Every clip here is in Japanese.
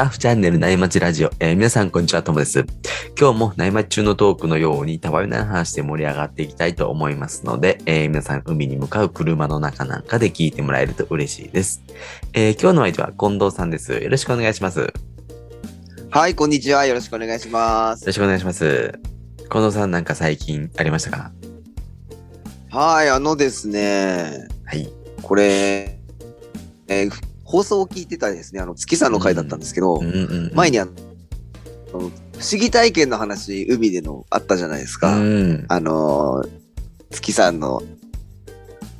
タッフチャンネル内町ラジオ、えー皆さんこんにちは、ともです。今日も内町中のトークのようにたわいない話で盛り上がっていきたいと思いますので、えー皆さん海に向かう車の中なんかで聞いてもらえると嬉しいです。えー今日の相手は近藤さんです。よろしくお願いします。よはい、こんにちは。よろしくお願いします。ろしくお願いします。近藤さんなんか最近ありましたか？はい、あのですね、はい。これ、えー放送を聞いてたですね、あの、月さんの回だったんですけど、前にあの、不思議体験の話、海でのあったじゃないですか。うん。あのー、月さんの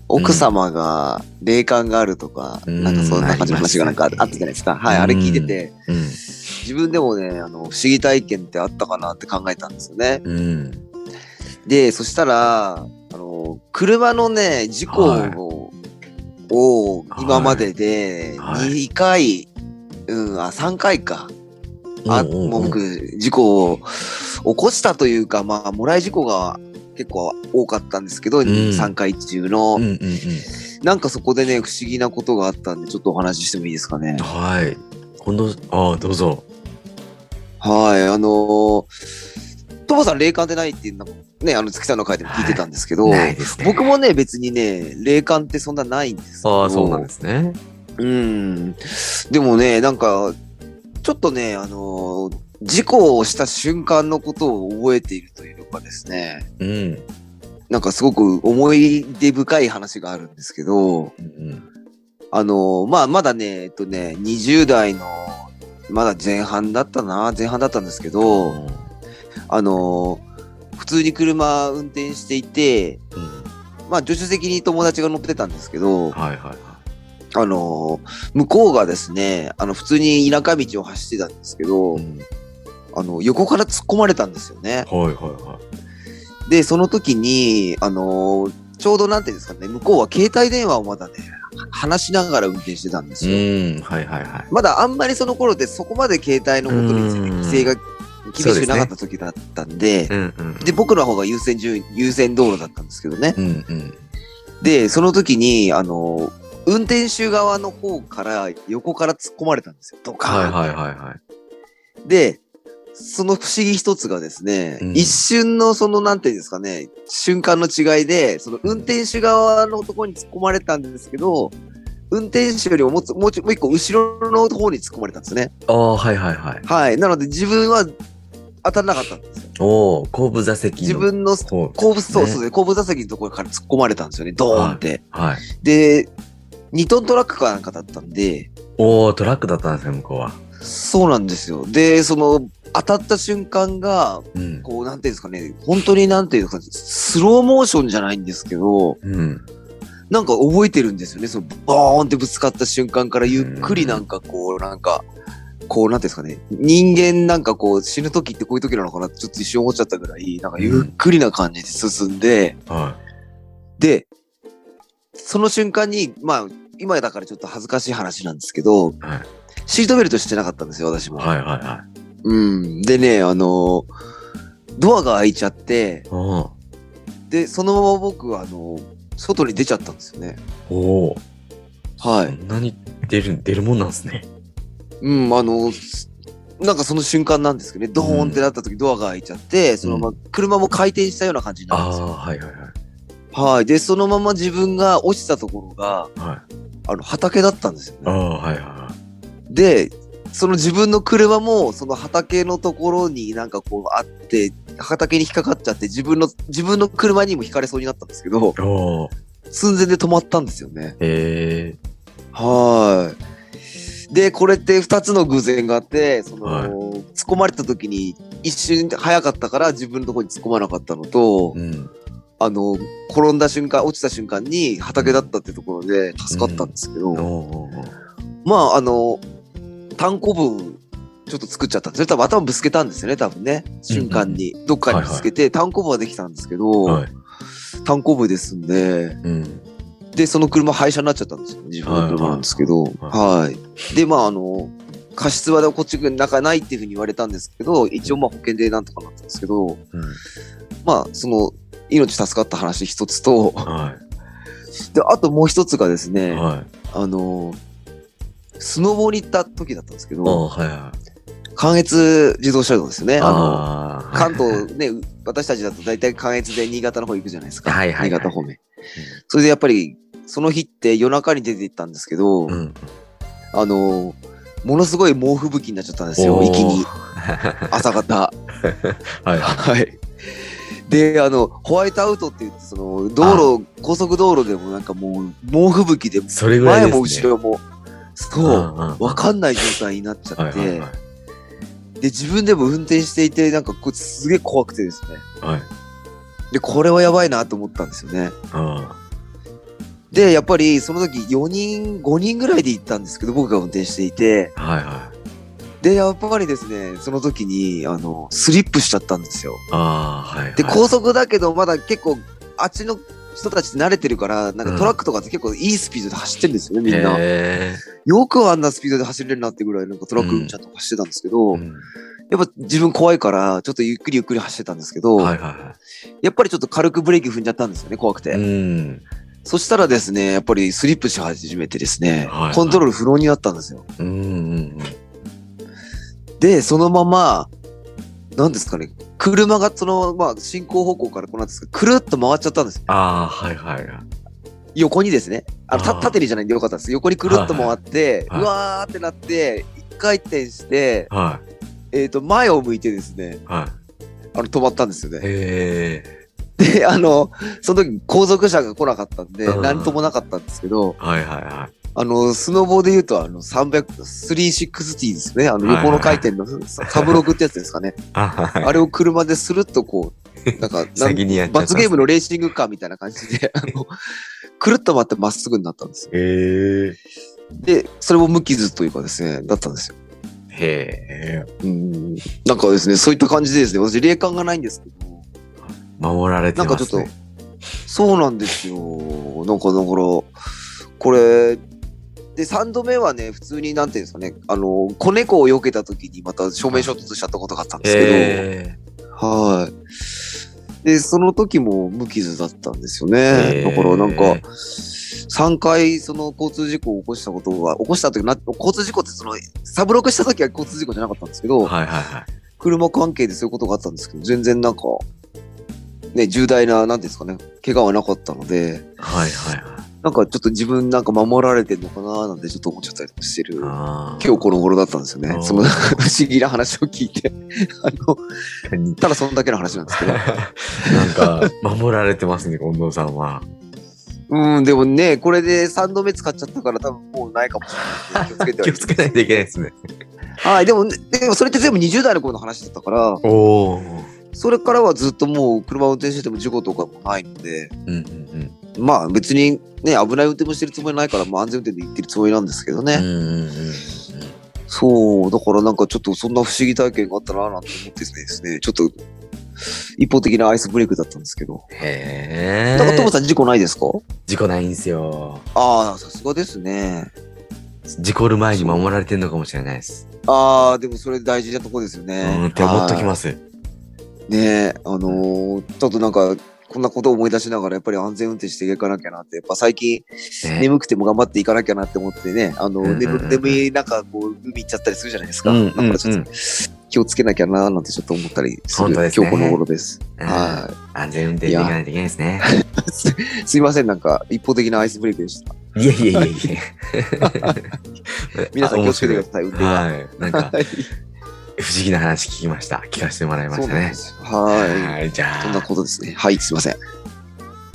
奥様が霊感があるとか、うんなんかそんな感じの話がなんかあったじゃないですか。はい、あれ聞いてて、うん。自分でもね、あの、不思議体験ってあったかなって考えたんですよね。うん。で、そしたら、あの、車のね、事故を、を今までではい2回、うん、あ、3回か。あ、うんうんうんもう僕、事故を起こしたというか、まあ、もらい事故が結構多かったんですけど、ん3回中の、うんうんうん。なんかそこでね、不思議なことがあったんで、ちょっとお話ししてもいいですかね。はい。近藤、ああ、どうぞ。はい、あのー、トモさん霊感ってないっていうのね、あの月さんの回でも聞いてたんですけど、ないね。僕もね、別にね、霊感ってそんなないんです。ああ、そうなんですね。うん。でもね、なんか、ちょっとね、あのー事故をした瞬間のことを覚えているというかですね、うん。なんかすごく思い出深い話があるんですけど、うんあのーまあ、まだね、えっとね、20代の、まだ前半だったな、前半だったんですけうど、ん。あのー普通に車運転していて、うんまあ、助手席に友達が乗ってたんですけど、はいはいはあのー向こうがですね、あの、普通に田舎道を走ってたんですけど、い。うんあの、横から突っ込まれたんですよね。はいはいはで、その時に、あのーちょうどなんていうんですかね、向こうは携帯電話をまだね、話しながら運転してたんですよ。はいはいはい。まだあんまりその頃でそこまで携帯のことについてうん規制が厳しくなかった時だったんで、うんうん。で、僕の方が優先順位、優先道路だったんですけどね。うんうん。で、その時に、あのー運転手側の方から横から突っ込まれたんですよ。ドカーンはいはいはいはい。で、その不思議一つがですね、うん一瞬のその、なんていうんですかね、瞬間の違いで、その運転手側のところに突っ込まれたんですけど、運転手よりももうもう一個後ろの方に突っ込まれたんですね。ああ、はいはいはい。はい。なので自分は当たらなかったんですよ。おお、後部座席の。自分の方後部、そうねそうで、後部座席のところから突っ込まれたんですよね、ドーンって。はい。で、2トントラックかなんかだったんで、おお、トラックだったんですね、向こうは。そうなんですよ。で、その、当たった瞬間が、うん。こう、なんていうんですかね、本当になんていうんですか、スローモーションじゃないんですけど、うん。なんか覚えてるんですよね。その、ボーンってぶつかった瞬間からゆっくりなんかこう、なんか、こう、なんていうんですかね、人間なんかこう、死ぬ時ってこういう時なのかなってちょっと一瞬思っちゃったぐらい、なんかゆっくりな感じで進んで、はで、その瞬間に、まあ、今だからちょっと恥ずかしい話なんですけど、い。はい。シートベルトしてなかったんですよ、私も。はいはいはい。うん。でね、あの、ドアが開いちゃって、で、そのまま僕は、あの、外に出ちゃったんですよね。おー。はい。そんなに出る、出るもんなんですね。うん、あの、すなんかその瞬間なんですけどね、ドーンってなった時ドアが開いちゃって、そのまま車も回転したような感じになるんですよ。はいはいはい。はい。で、そのまま自分が落ちたところが、はい。あの、畑だったんですよね。はいはいはで、その自分の車も、その畑のところになんかこうあって、畑に引っかかっちゃって、自分の、自分の車にも引かれそうになったんですけど。寸前で止まったんですよね。ええはい。で、これって二つの偶然があって、その、はい突っ込まれた時に一瞬早かったから自分のところに突っ込まなかったのと、うん。あの、転んだ瞬間、落ちた瞬間に畑だったってところで助かったんですけど、おーおーおーまあ、あの、単行部、ちょっと作っちゃったんですね。多分頭ぶつけたんですよね、多分ね。瞬間に。どっかにぶつけて、単行部はできたんですけど、はい。単行部ですんで、うん。で、その車廃車になっちゃったんですよ。自分の車なんですけど。はいはい。で、まあ、あの、過失はこっちが中ないっていうふうに言われたんですけど、一応まあ保険でなんとかなったんですけど、うん。まあ、その、命助かった話一つと、は で、あともう一つがですい。ね、はあの、スノボに行った時だったんですけど、おはいはい。関越自動車道ですよね。あの、関東ね、私たちだと大体関越で新潟の方行くじゃないですか。はいはいはい新潟方面。それでやっぱり、その日って夜中に出て行ったんですけど、うん。あの、ものすごい猛吹雪になっちゃったんですよ、一気に。朝方。はいはい。はい。で、あの、ホワイトアウトって言って、その、道路、高速道路でもなんかもう、猛吹雪で、それぐらいね。も後ろも、そう、わわかんない状態になっちゃって、はいはいはい。で、自分でも運転していて、なんかすげえ怖くてですね。はい。で、これはやばいなと思ったんですよね。あで、やっぱりその時4人、5人ぐらいで行ったんですけど、僕が運転していて、ーはいはい。で、やっぱりですね、その時に、あの、スリップしちゃったんですよ。ああ、はいはい。で、高速だけど、まだ結構、あっちの人たち慣れてるから、なんかトラックとかって結構いいスピードで走ってるんですよね、みんな。へよくあんなスピードで走れるなってぐらい、なんかトラックちゃんと走ってたんですけど、ーうんやっぱ自分怖いから、ちょっとゆっくりゆっくり走ってたんですけど、はいはいはやっぱりちょっと軽くブレーキ踏んじゃったんですよね、怖くて。い。うん。そしたらですね、やっぱりスリップし始めてですね、はいはいコントロール不能になったんですよ。うんうんうん。で、そのまま、なんですかね、車がその、まあ、進行方向からこうなんですか、くるっと回っちゃったんですよ。ああ、はいはいはい。横にですね。あの、た縦にじゃないんでよかったです。横にくるっと回って、はいはいうわーってなって、一回転して、はえっ、と、前を向いてですね、い。はあの、止まったんですよい。ね。へえ。で、あの、その時後続車が来なかったんで、うんなんともなかったんですけど、はいはいはい。あの、スノボーで言うと、あの、300、360ですね。あの、横の回転の、サブログってやつですかね。あ はい。あれを車でするっとこう、なんか、なん先にやっちゃった。罰ゲームのレーシングカーみたいな感じで、あの、くるっと回ってまっすぐになったんですよ。へえ。で、それも無傷というかですね、だったんですよ。へえ。うん。なんかですね、そういった感じでですね、私霊感がないんですけど、守られてなんかちょっとますね。、そうなんですよ。なんかだから、これ、で、3度目はね、普通になんていうんですかね、あの、子猫を避けた時にまた正面衝突しちゃったことがあったんですけど、へはい。で、その時も無傷だったんですよえ。ね。だからなんか、3回その交通事故を起こしたことが、起こした時な、交通事故ってその、サブロクした時は交通事故じゃなかったんですけど、はいはいはい。車関係でそういうことがあったんですけど、全然なんか、ね、重大な、なんですかね、怪我はなかったので、はいはいはい。なんかちょっと自分なんか守られてんのかななんてちょっと思っちゃったりしてる。あ今日この頃だったんですよね。その不思議な話を聞いて。あの、日。ただそんだけの話なんですけど。なんか、守られてますね、近藤さんは。うん、でもね、これで3度目使っちゃったから多分もうないかもしれない。気をつけてはい気をつけないといけないですね。はい、でも、でもそれって全部20代の頃の話だったから、おお。それからはずっともう車を運転してても事故とかもないので、うんうんまあ別にね、危ない運転もしてるつもりないから、まあ安全運転で行ってるつもりなんですけどうん。ね。うんうんうんうん。そう、だからなんかちょっとそんな不思議体験があったななんて思ってですね、ちょっと一方的なアイスブレイクだったんですけど。へえ。なんかトモさん事故ないですか？事故ないんすよ。ああ、さすがですね。事故る前に守られてんのかもしれないです。ああ、でもそれ大事なとこですようね。ん、って思っときす。ます。ねえ、あのーちょっとなんか、こんなことを思い出しながら、やっぱり安全運転していかなきゃなって、やっぱ最近、ね眠くても頑張っていかなきゃなって思ってね、あの、うんうんうん眠眠い中、こう、海行っちゃったりするじゃないですか。うんだからちょっと気をつけなきゃななんてちょっと思ったりする、ね今日この頃です。うんは安全運転でいかないといけないですね。い。す すいません、なんか、一方的なアイスブレイクでした。いやいやいやいや。皆さん気をつけてください、運転は。はい。なんか、はい。不思議な話聞きました。聞かせてもらいましたね。はい。はい。じゃそんなあ、ことですね。はい、すいません。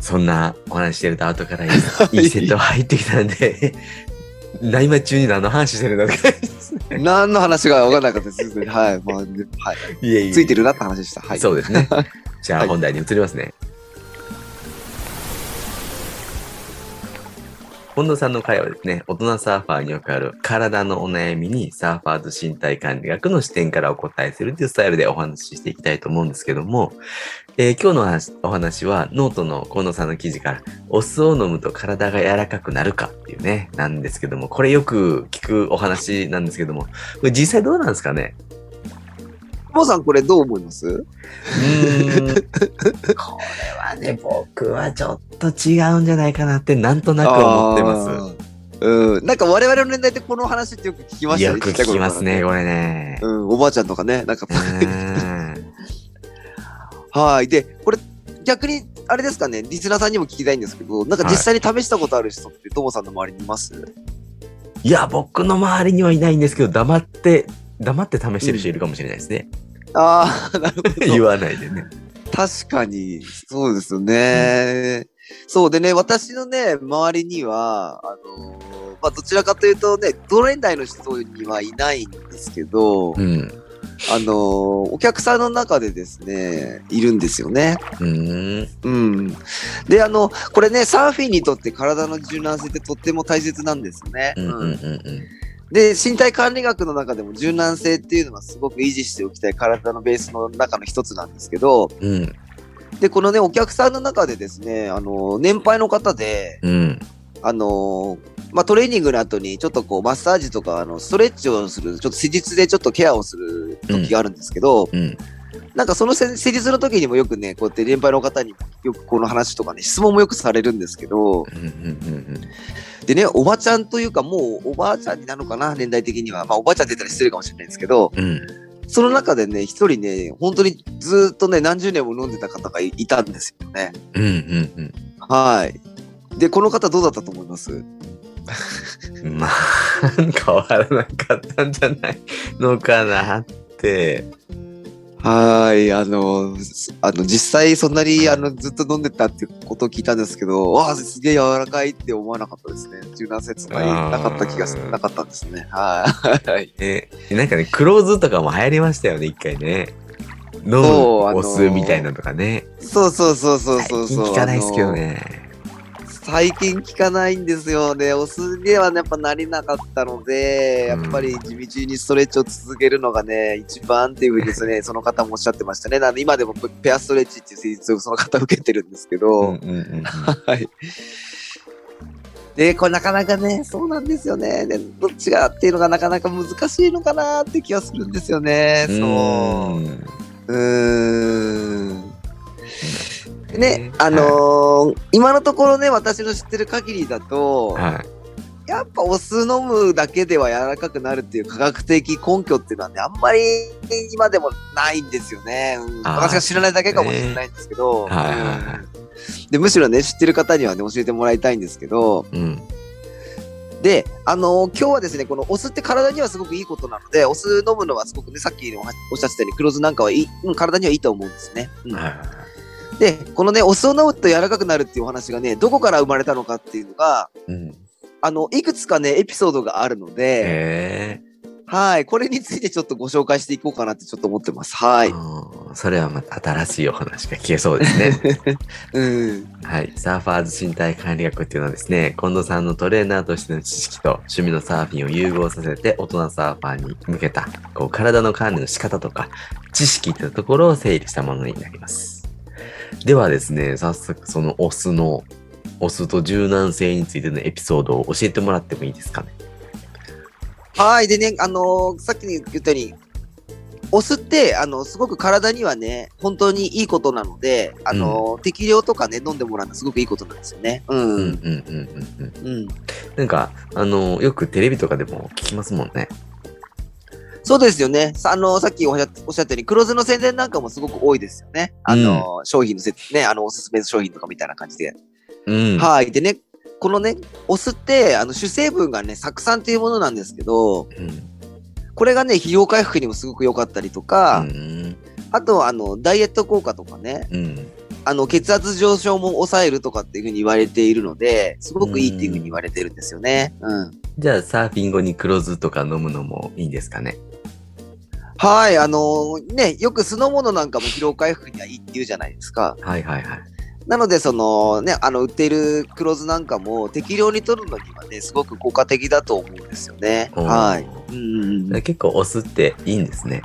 そんなお話してると後からいい いいセット入ってきたんで、内間中に何の話してるんだって感じですね。何の話が分からなかったです。はい。まあ、はい。いえいえ。ついてるなって話でした。はい。そうですね。じゃあはい本題に移りますね。近藤さんの会はですね、大人サーファーによくある体のお悩みにサーファーと身体管理学の視点からお答えするというスタイルでお話ししていきたいと思うんですけども、えー今日のお話お話はノートの近藤さんの記事からお酢を飲むと体が柔らかくなるかっていうね、なんですけども、これよく聞くお話なんですけども、これ実際どうなんですかね？ももさん、これどう思います？これはね、僕はちょっと違うんじゃないかなってなんとなく思ってます。す。うん。なんか我々の年代ってこの話ってよく聞きました？よく聞きますね、これね。うん、おばあちゃんとかね、なんか、うんはい。で、これ、逆に、あれですかね、リスナーさんにも聞きたいんですけど、なんか実際に試したことある人って、ともさんの周りにいます？いや、僕の周りにはいないんですけど、黙って、黙って試してる人いるかもしれないですね。ああ、なるほ言ど。わないでね。確かに、そうですよね。そうでね、私のね、周りには、あのーまあ、どちらかというとね、同年代の人にはいないんですけど、うん。あのーお客さんの中でですね、いるんですよね。うん。うん。で、あの、これね、サーフィンにとって体の柔軟性ってとっても大切なんですよね。うん。うん。うん。で、身体管理学の中でも柔軟性っていうのはすごく維持しておきたい体のベースの中の一つなんですけど、うん。で、このね、お客さんの中でですね、あの、年配の方で、うん。あの、まあ、トレーニングの後にちょっとこう、マッサージとか、あの、ストレッチをする、ちょっと施術でちょっとケアをする時があるんですけど、うん。なんかその施施術の時にもよくね、こうやって年配の方によくこの話とかね、質問もよくされるんですけど。でね、おばちゃんというか、もうおばあちゃんになるのかな、年代的には。まあ、おばあちゃんって言ったら失礼かもしれないんですけど、うん。その中でね、一人ね、本当にずっとね、何十年も飲んでた方がいいたんですよね。うん。うん。はい。で、この方どうだったと思います？うん。まあ、変わらなかったんじゃないのかなって。はい、あの、すあの、実際そんなに、あの、ずっと飲んでたってことを聞いたんですけど、わあ、すげえ柔らかいって思わなかったですね。柔軟性とかなかった気がしなかったんですね。はい。え、なんかね、クローズとかも流行りましたよね、一回ね。飲む、そうあのー押すみたいなのとかね。そうそうそうそうそうそう。聞かないですけどね。最近聞かないんですよね。お酢にはね、やっぱなりなかったので、やっぱり地道にストレッチを続けるのがね、一番っていうふうにですね、その方もおっしゃってましたね。なので今でもペアストレッチっていう施術をその方受けてるんですけうんど、うんうんはい。で、これなかなかね、そうなんですよね。でどっちがっていうのがなかなか難しいのかなって気がするんですよね。うん。そう。んうーん。でね、あはのー今のところね、私の知ってる限りだと、はい。やっぱお酢飲むだけでは柔らかくなるっていう科学的根拠っていうのはね、あんまり今でもないんですよね。うん。私が知らないだけかもしれないんですけど、でむしろね、知ってる方にはね、教えてもらいたいんですけど、うん。で、あのー今日はですね、このお酢って体にはすごくいいことなので、お酢飲むのはすごくね、さっきおっしゃってたように、黒酢なんかはいい、うん、体にはいいと思うんですね。うん。はいはいで、このね、お酢を飲むと柔らかくなるっていうお話がね、どこから生まれたのかっていうのが、うん。あの、いくつかね、エピソードがあるので。はい、これについてちょっとご紹介していこうかなってちょっと思ってます。はい。うんそれはまた新しいお話が聞けそうですね。うん。はい。サーファーズ身体管理学っていうのはですね、近藤さんのトレーナーとしての知識と趣味のサーフィンを融合させて大人サーファーに向けた、こう、体の管理の仕方とか、知識っていうところを整理したものになります。ではですね、早速そのオスの、オスと柔軟性についてのエピソードを教えてもらってもいいですかね？はい。でね、あのーさっき言ったように、お酢って、あの、すごく体にはね、本当にいいことなので、あのー適量とかね、飲んでもらうのはすごくいいことなんですよね。うん。うんうん。うんうんうんうん。うん。なんか、あの、よくテレビとかでも聞きますもんね。そうですよね。さあのーさっきおっしゃおったように、黒酢の宣伝なんかもすごく多いですよね。あのー商品のせ、ね、あの、おすすめの商品とかみたいな感じで。うん。はい。でね、このね、お酢って、あの、主成分がね、酢酸っていうものなんですけど、うん。これがね、疲労回復にもすごく良かったりとか、うん。あとは、あの、ダイエット効果とかね、うん。あの、血圧上昇も抑えるとかっていうふうに言われているので、すごくいいっていうふうに言われてるんですよね。うん。じゃあ、サーフィン後に黒酢とか飲むのもいいんですかね？はい、あのね、よく酢の物なんかも疲労回復にはいいって言うじゃないですか。はいはいはい。なので、そのね、あの、売っている黒酢なんかも適量に取るのにはね、すごく効果的だと思うんですよね。はい。うんうんうん。結構お酢っていいんですね。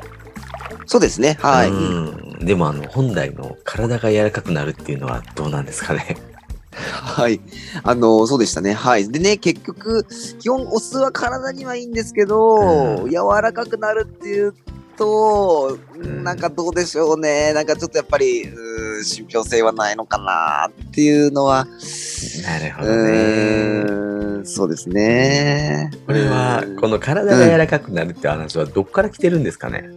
そうですね。はい。うん。でもあの、本来の体が柔らかくなるっていうのはどうなんですかね？はい。あの、そうでしたね。はい。でね、結局、基本お酢は体にはいいんですけど、うん柔らかくなるっていうと、んなんかどうでしょうね。なんかちょっとやっぱり、うー信憑性はないのかなっていうのは、なるほうどね。そうですね。これはうん、この体が柔らかくなるって話はどっから来てるんですかね？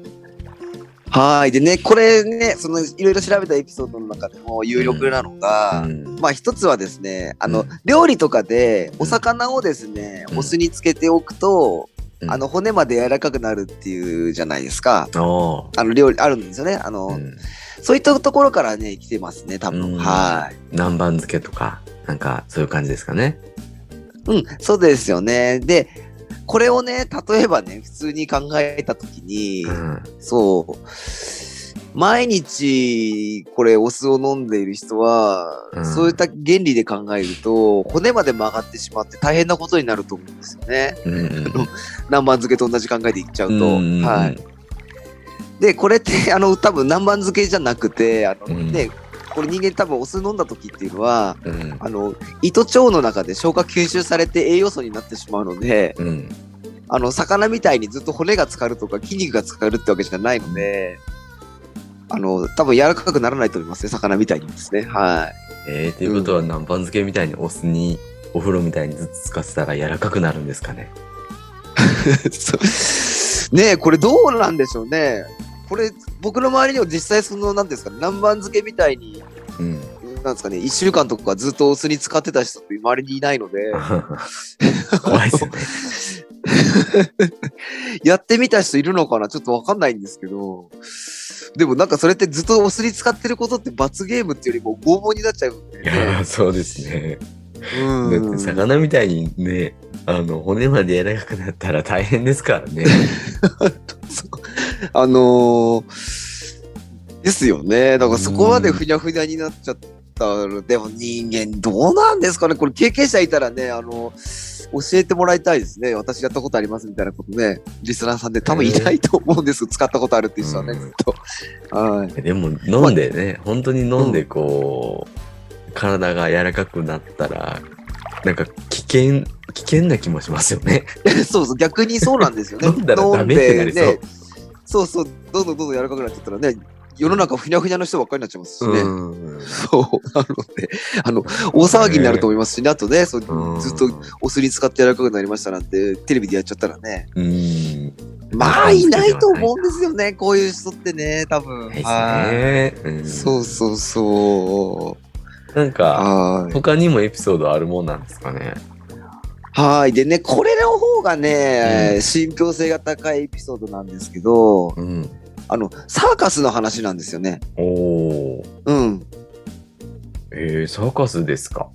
はい。でね、これね、その、いろいろ調べたエピソードの中でも有力なのが、うんまあ一つはですね、あの、うん料理とかでお魚をですね、うんお酢につけておくと、うんあの骨まで柔らかくなるっていうじゃないですか。あの料理あるんですよね。あの、うんそういったところからね、来てますね、多分。うんはい。南蛮漬けとか、なんかそういう感じですかね。うん、そうですよね。で、これをね、例えばね、普通に考えたときに、うん。そう、毎日これお酢を飲んでいる人は、うんそういった原理で考えると、骨まで曲がってしまって大変なことになると思うんですよね。うんうん南蛮漬けと同じ考えでいっちゃうと。うんうんはい。で、これって、あの、多分南蛮漬けじゃなくて、あの、うんね、これ人間多分お酢飲んだ時っていうのは、うんあの、胃と腸の中で消化吸収されて栄養素になってしまうので、うんあの、魚みたいにずっと骨が浸かるとか筋肉が浸かるってわけじゃないので、あの、多分柔らかくならないと思いますね、魚みたいにですね。はい。えー、ということは南蛮漬けみたいにお酢にお風呂みたいにずつつかせたら柔らかくなるんですかね。ねえ、これどうなんでしょうね。これ、僕の周りには実際その、なんていうんですか、南蛮漬けみたいに、うん。なんですかね、一週間とかずっとお酢に使ってた人って周りにいないので、怖いですよね。やってみた人いるのかな？ちょっとわかんないんですけど、でもなんかそれってずっとお酢に使ってることって罰ゲームっていうよりも拷問になっちゃうんでいやーそうですね。うんだって魚みたいにね、あの骨まで柔らかくなったら大変ですからね。あのーですよね。だからそこまでふにゃふにゃになっちゃったら、でも人間どうなんですかねこれ経験者いたらね、あの、教えてもらいたいですね。私やったことありますみたいなことね、リスナーさんで多分いないと思うんです使ったことあるっていう人はね、うんずっと。はい。でも飲んでね、本当に飲んでこう、体が柔らかくなったら、なんか危険、危険な気もしますよね。そうそう、逆にそうなんですよね。飲んだらダメってなりそうねそうそう、どんどんどんどん柔らかくなっちゃったらね、世の中ふにゃふにゃの人ばっかりになっちゃいますしね。うんそう、なので、あの、大騒ぎになると思いますしね、あとね、そううんずっとお酢に使って柔らかくなりましたなんて、テレビでやっちゃったらね、うん。まあ、いないと思うんですよね、こういう人ってね、多分。ですはいね。うんそうそうそなんう。か、はい。他にもエピソードあるもんなんですかね。はい。でね、これの方がね、うん信憑性が高いエピソードなんですけど、うん。あの、サーカスの話なんですよね。おお。うん。えー、サーカスですか？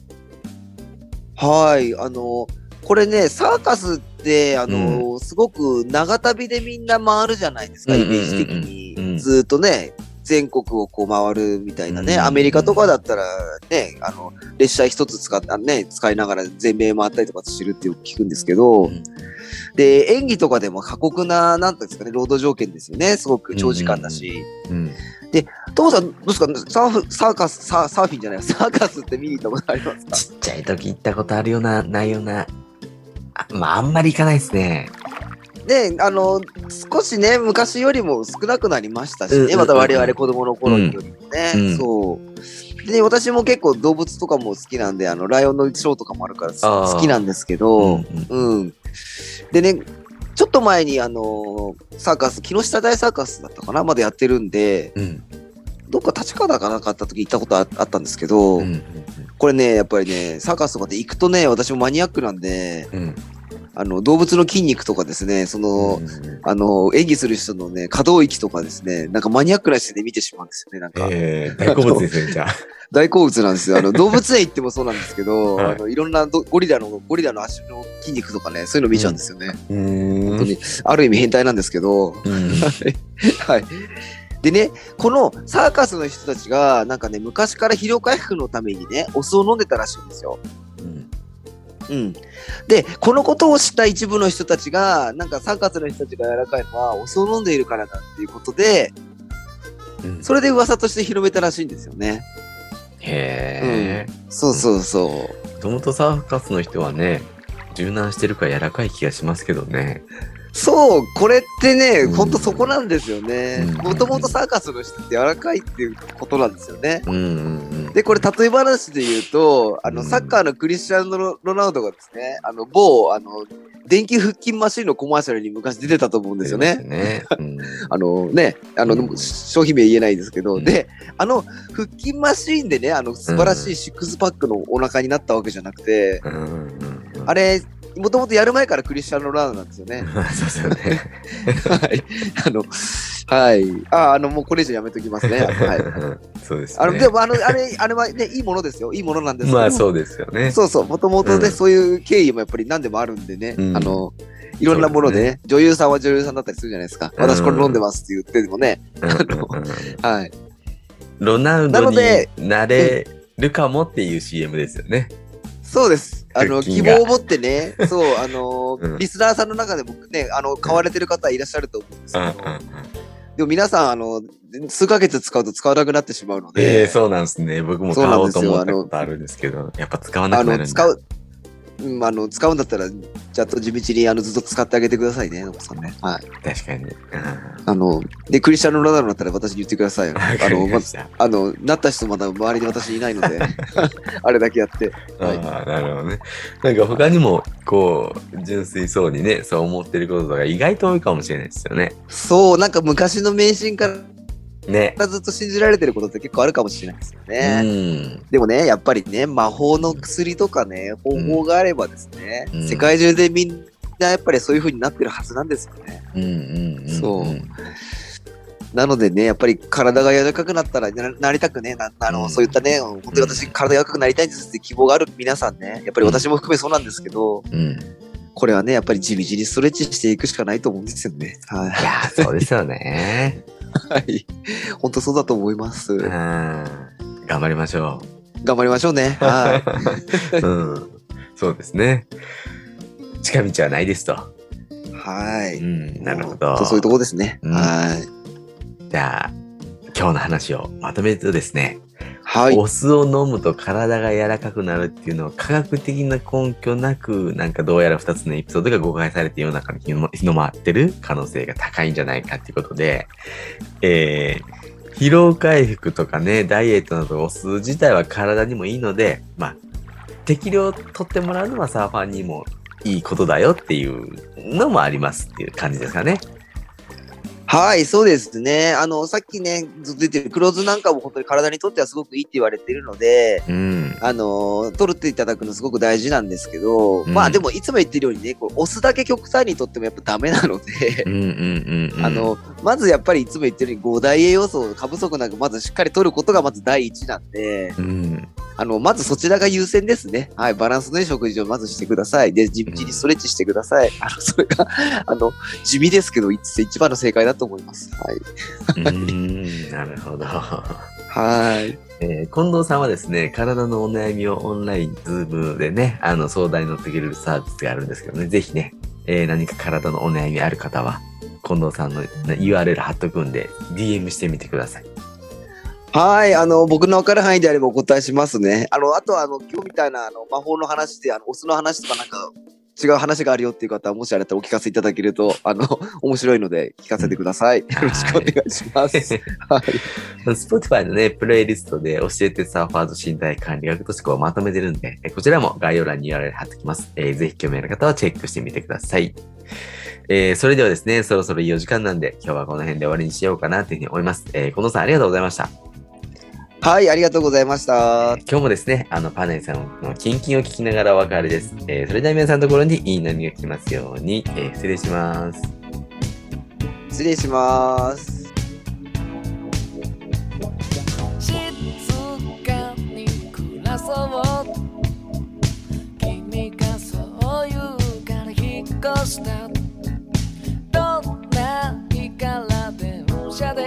はい。あの、これね、サーカスって、あの、すごく長旅でみんな回るじゃないですか、うんうんうんうんイメージ的に。うんずーっとね、全国をこう回るみたいなね、うんアメリカとかだったらね、あの、列車一つ使っあね、使いながら全米回ったりとかしてるってよく聞くんですけど、うんで、演技とかでも過酷な、なんていうんですかね、労働条件ですよね。すごく長時間だし。うん。トモさん、どうですか？サーフ、サーカス、サーサーフィンじゃない、サーカスって見に行ったことありますか？ちっちゃい時行ったことあるような、ないような。あまあ、あんまり行かないですね。ね、あの、少しね、昔よりも少なくなりましたしね、うんうんうんまた我々子供の頃よりもね、うんそう。で、私も結構動物とかも好きなんで、あの、ライオンのショーとかもあるから好きなんですけうど、んうん。でね、ちょっと前にあの、サーカス、木下大サーカスだったかなまでやってるんで、うん。どっか立川かなかった時行ったことああったんですけど、うん。これね、やっぱりね、サーカスとかで行くとね、私もマニアックなんで、うん。あの、動物の筋肉とかですね、その、あの、演技する人のね、可動域とかですね、なんかマニアックな視点で見てしまうんですよね、なんか。えー、大好物ですね、じゃあ。大好物なんですよ。あの、動物園行ってもそうなんですけど、はいあの、いろんなどゴリラの、ゴリラの足の筋肉とかね、そういうの見ちゃうんですよね。うーん。本当に、ある意味変態なんですけど、うん。はい。でね、このサーカスの人たちが、なんかね、昔から疲労回復のためにね、お酢を飲んでたらしいんですよ。うんうん。で、このことを知った一部の人たちが、なんかサーカスの人たちが柔らかいのは、お酢を飲んでいるからだっていうことで、うんそれで噂として広めたらしいんですよね。へえ。そうそうそう。もともとサーカスの人はね、柔軟してるから柔らかい気がしますけどね。そう、これってね、うんほんとそこなんですよねうん。もともとサーカスの人って柔らかいっていうことなんですよね。うんうんうん。で、これ例え話で言うと、あの、うんサッカーのクリスチャン・ロロナウドがですね、あの、某、あの、電気腹筋マシンのコマーシャルに昔出てたと思うんですよね。ね。うん あのね、あの、うん商品名言えないですけど、うんで、あの、腹筋マシーンでね、あの、素晴らしいシックスパックのお腹になったわけじゃなくて、うんうんうん。あれ、もともとやる前からクリスチャン・ロナウドなんですよね。ま あそうですよね。はい。あの、はい。あ、あの、もうこれ以上やめときますね。はい。そうですね。あの、でも、あの、あれ、あれはね、いいものですよ。いいものなんですけど。まあそうですよね。そうそう、もともとね、うんそういう経緯もやっぱり何でもあるんでね、うんあの、いろんなものでね、女優さんは女優さんだったりするじゃないですか。うん私これ飲んでますって言ってでもね、はい。ロナウなドになれるかもっていう CM ですよね。そうです。あの、希望を持ってね、そう、あの、うんリスナーさんの中でもね、あの、買われてる方いらっしゃると思うんですけど、うんうんうんでも皆さん、あの、数ヶ月使うと使わなくなってしまうのえで、えそうなんですね。僕も買おうと思ったことあるんですけど、やっぱ使わなあの、くなるんだ。使う、うん、あの、使うんだったら、ちゃんと地道にあのずっと使ってあげてくださいね、のこさんね。はい。確かに。うんあの、で、クリスチャン・ロナウドだったら私に言ってくださいよ。わあの、ま。あの、なった人まだ周りに私いないので、あれだけやって。はいああ、なるほどね。なんか他にも、こう、純粋そうにね、そう思ってることとか意外と多いかもしれないですよね。そう、なんか昔の迷信からね。ずっと信じられてることって結構あるかもしれないですよね。うん。でもね、やっぱりね、魔法の薬とかね、方法があればですね、うん世界中でみんなやっぱりそういう風になってるはずなんですよね。うんうんうん。そうなのでね、やっぱり体が柔らかくなったらななりたくね、なあの、うんそういったね、本当に私、体柔らかくなりたいんですって希望がある皆さんね、やっぱり私も含めそうなんですけど、うん。これはね、やっぱり地道にストレッチしていくしかないと思うんですよね。はいいやー、そうですよね。はい。本当そうだと思います。うん。頑張りましょ頑張りましょうね。はう。うん。そうですね。近道はないですと。い。はい。うん、なるほ本ど。当そういうとこですね。うんはい。じゃあ、今日の話をまとめるとですね、はい。お酢を飲むと体が柔らかくなるっていうのは科学的な根拠なく、なんかどうやら2つのエピソードが誤解されて世の中に広まってる可能性が高いんじゃないかっていうことで、えー、疲労回復とかね、ダイエットなどお酢自体は体にもいいので、まあ、適量とってもらうのはサーファーにもいいことだよっていうのもありますっていう感じですかね。はい、そうですね。あの、さっきね、ずっと出てる黒酢なんかも本当に体にとってはすごくいいって言われてるので、うん。あの、取っていただくのすごく大事なんですけど、うんまあでもいつも言ってるようにね、こうお酢だけ極端にとってもやっぱダメなので。あの、まずやっぱりいつも言ってるように5大栄養素を過不足なくまずしっかり取ることがまず第一なんで、うん。あの、まずそちらが優先ですね。はい、バランスのいい食事をまずしてください。で、地道にストレッチしてください。あの、それが、あの、地味ですけど、一一番の正解だと思います。はい。うーん、なるほど。はい。えー近藤さんはですね、体のお悩みをオンライン、ズームでね、あの、相談に乗ってくれるサービスがあるんですけどね、ぜひね、えー何か体のお悩みある方は、近藤さんのね URL 貼っとくんで、DM してみてください。はい、あの、僕の分かる範囲であればお答えしますね。あの、あとは、あの、今日みたいな、あの、魔法の話で、あの、お酢の話とかなんか、違う話があるよっていう方は、もしあれだったらお聞かせいただけると、あの、面白いので、聞かせてください。よろしくお願いします。はい。Spotify のね、プレイリストで教えてサーファーズ身体管理学としてこうまとめてるんで、えこちらも概要欄に URL 貼っておきます。えーぜひ興味ある方はチェックしてみてください。えーそれではですね、そろそろいいお時間なんで、今日はこの辺で終わりにしようかなというふうに思います。えー近藤さんありがとうございました。はい、ありがとうございました。今日もですね、あの、パネルさんのキンキンを聞きながらお別れです。えーそれでは皆さんのところにいい波が来ますように、えー失礼します。失礼します。静かに暮らそう君がそう言うから引っ越したどんな日から電車で